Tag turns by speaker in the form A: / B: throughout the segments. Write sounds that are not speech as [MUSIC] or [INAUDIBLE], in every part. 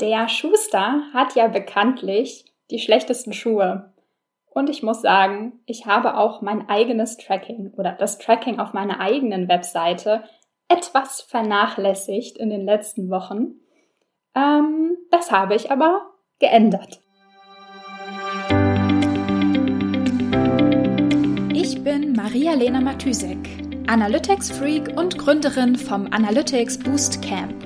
A: Der Schuster hat ja bekanntlich die schlechtesten Schuhe. Und ich muss sagen, ich habe auch mein eigenes Tracking oder das Tracking auf meiner eigenen Webseite etwas vernachlässigt in den letzten Wochen. Ähm, das habe ich aber geändert.
B: Ich bin Maria-Lena Matysek, Analytics-Freak und Gründerin vom Analytics Boost Camp.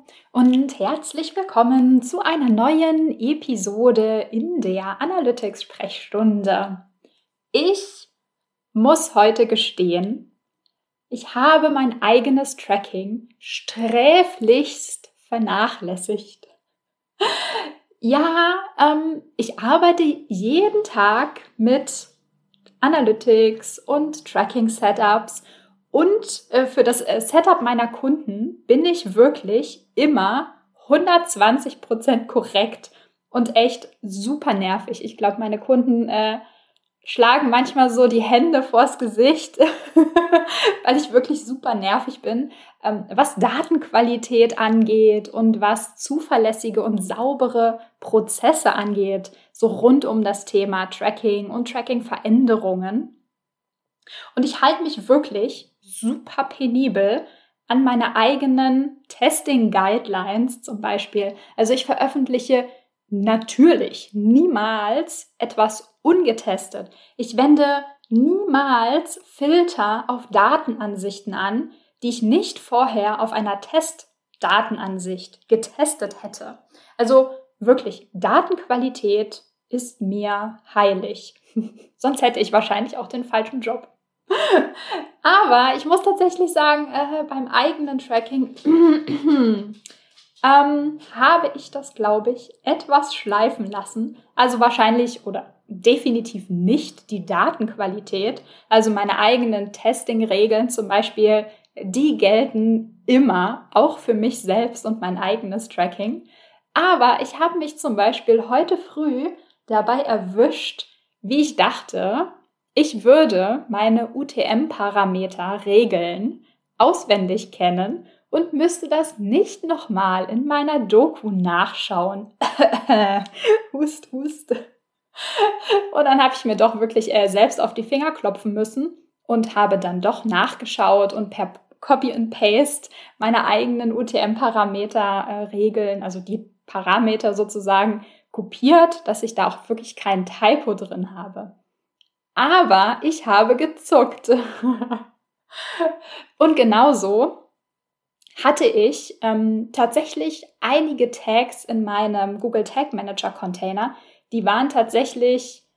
A: und herzlich willkommen zu einer neuen Episode in der Analytics Sprechstunde. Ich muss heute gestehen, ich habe mein eigenes Tracking sträflichst vernachlässigt. Ja, ähm, ich arbeite jeden Tag mit Analytics und Tracking Setups und äh, für das äh, Setup meiner Kunden bin ich wirklich immer 120 Prozent korrekt und echt super nervig. Ich glaube, meine Kunden äh, schlagen manchmal so die Hände vors Gesicht, [LAUGHS] weil ich wirklich super nervig bin, ähm, was Datenqualität angeht und was zuverlässige und saubere Prozesse angeht, so rund um das Thema Tracking und Tracking-Veränderungen. Und ich halte mich wirklich super penibel an meine eigenen Testing Guidelines zum Beispiel. Also ich veröffentliche natürlich niemals etwas ungetestet. Ich wende niemals Filter auf Datenansichten an, die ich nicht vorher auf einer Testdatenansicht getestet hätte. Also wirklich, Datenqualität ist mir heilig. [LAUGHS] Sonst hätte ich wahrscheinlich auch den falschen Job. Aber ich muss tatsächlich sagen, äh, beim eigenen Tracking [CLEARS THROAT] ähm, habe ich das, glaube ich, etwas schleifen lassen. Also wahrscheinlich oder definitiv nicht die Datenqualität. Also meine eigenen Testing-Regeln zum Beispiel, die gelten immer, auch für mich selbst und mein eigenes Tracking. Aber ich habe mich zum Beispiel heute früh dabei erwischt, wie ich dachte, ich würde meine UTM-Parameter Regeln auswendig kennen und müsste das nicht nochmal in meiner Doku nachschauen. [LAUGHS] hust, hust. Und dann habe ich mir doch wirklich äh, selbst auf die Finger klopfen müssen und habe dann doch nachgeschaut und per Copy and Paste meine eigenen UTM-Parameter äh, Regeln, also die Parameter sozusagen kopiert, dass ich da auch wirklich keinen Typo drin habe. Aber ich habe gezuckt. [LAUGHS] Und genauso hatte ich ähm, tatsächlich einige Tags in meinem Google Tag Manager Container, die waren tatsächlich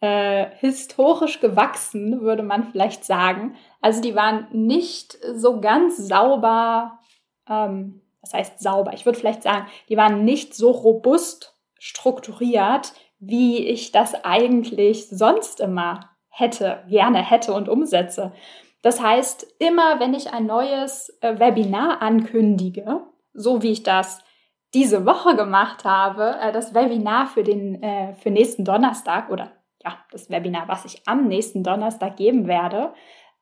A: äh, historisch gewachsen, würde man vielleicht sagen. Also die waren nicht so ganz sauber, ähm, was heißt sauber? Ich würde vielleicht sagen, die waren nicht so robust strukturiert, wie ich das eigentlich sonst immer hätte, gerne hätte und umsetze. Das heißt, immer wenn ich ein neues äh, Webinar ankündige, so wie ich das diese Woche gemacht habe, äh, das Webinar für den äh, für nächsten Donnerstag oder ja, das Webinar, was ich am nächsten Donnerstag geben werde,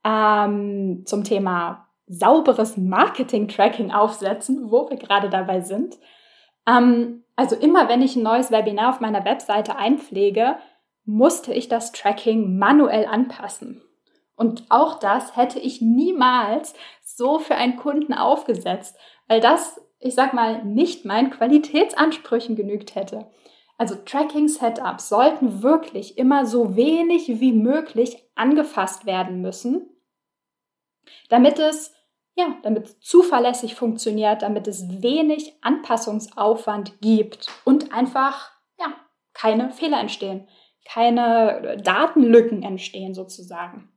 A: ähm, zum Thema sauberes Marketing-Tracking aufsetzen, wo wir gerade dabei sind. Ähm, also immer wenn ich ein neues Webinar auf meiner Webseite einpflege, musste ich das Tracking manuell anpassen. Und auch das hätte ich niemals so für einen Kunden aufgesetzt, weil das, ich sag mal, nicht meinen Qualitätsansprüchen genügt hätte. Also Tracking-Setups sollten wirklich immer so wenig wie möglich angefasst werden müssen, damit es ja, damit es zuverlässig funktioniert, damit es wenig Anpassungsaufwand gibt und einfach, ja, keine Fehler entstehen, keine Datenlücken entstehen sozusagen.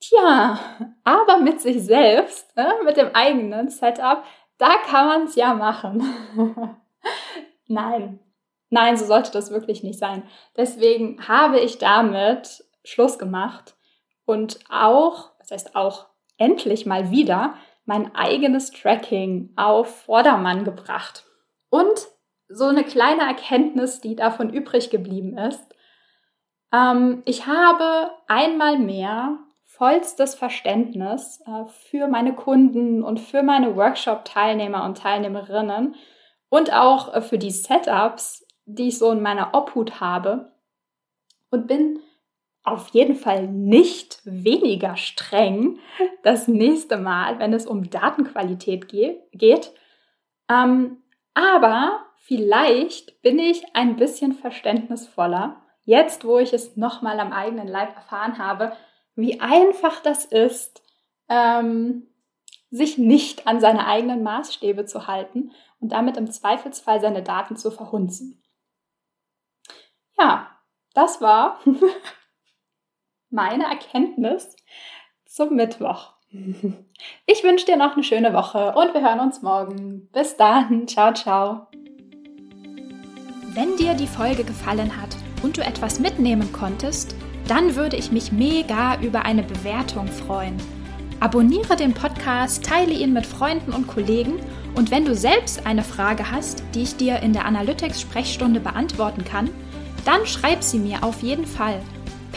A: Tja, aber mit sich selbst, ne, mit dem eigenen Setup, da kann man es ja machen. [LAUGHS] Nein, nein, so sollte das wirklich nicht sein. Deswegen habe ich damit Schluss gemacht und auch, das heißt auch endlich mal wieder, mein eigenes Tracking auf Vordermann gebracht. Und so eine kleine Erkenntnis, die davon übrig geblieben ist. Ähm, ich habe einmal mehr vollstes Verständnis äh, für meine Kunden und für meine Workshop-Teilnehmer und Teilnehmerinnen und auch äh, für die Setups, die ich so in meiner Obhut habe und bin auf jeden Fall nicht weniger streng das nächste Mal, wenn es um Datenqualität ge geht. Ähm, aber vielleicht bin ich ein bisschen verständnisvoller, jetzt wo ich es nochmal am eigenen Leib erfahren habe, wie einfach das ist, ähm, sich nicht an seine eigenen Maßstäbe zu halten und damit im Zweifelsfall seine Daten zu verhunzen. Ja, das war [LAUGHS] meine Erkenntnis zum Mittwoch. [LAUGHS] Ich wünsche dir noch eine schöne Woche und wir hören uns morgen. Bis dann. Ciao, ciao.
B: Wenn dir die Folge gefallen hat und du etwas mitnehmen konntest, dann würde ich mich mega über eine Bewertung freuen. Abonniere den Podcast, teile ihn mit Freunden und Kollegen und wenn du selbst eine Frage hast, die ich dir in der Analytics-Sprechstunde beantworten kann, dann schreib sie mir auf jeden Fall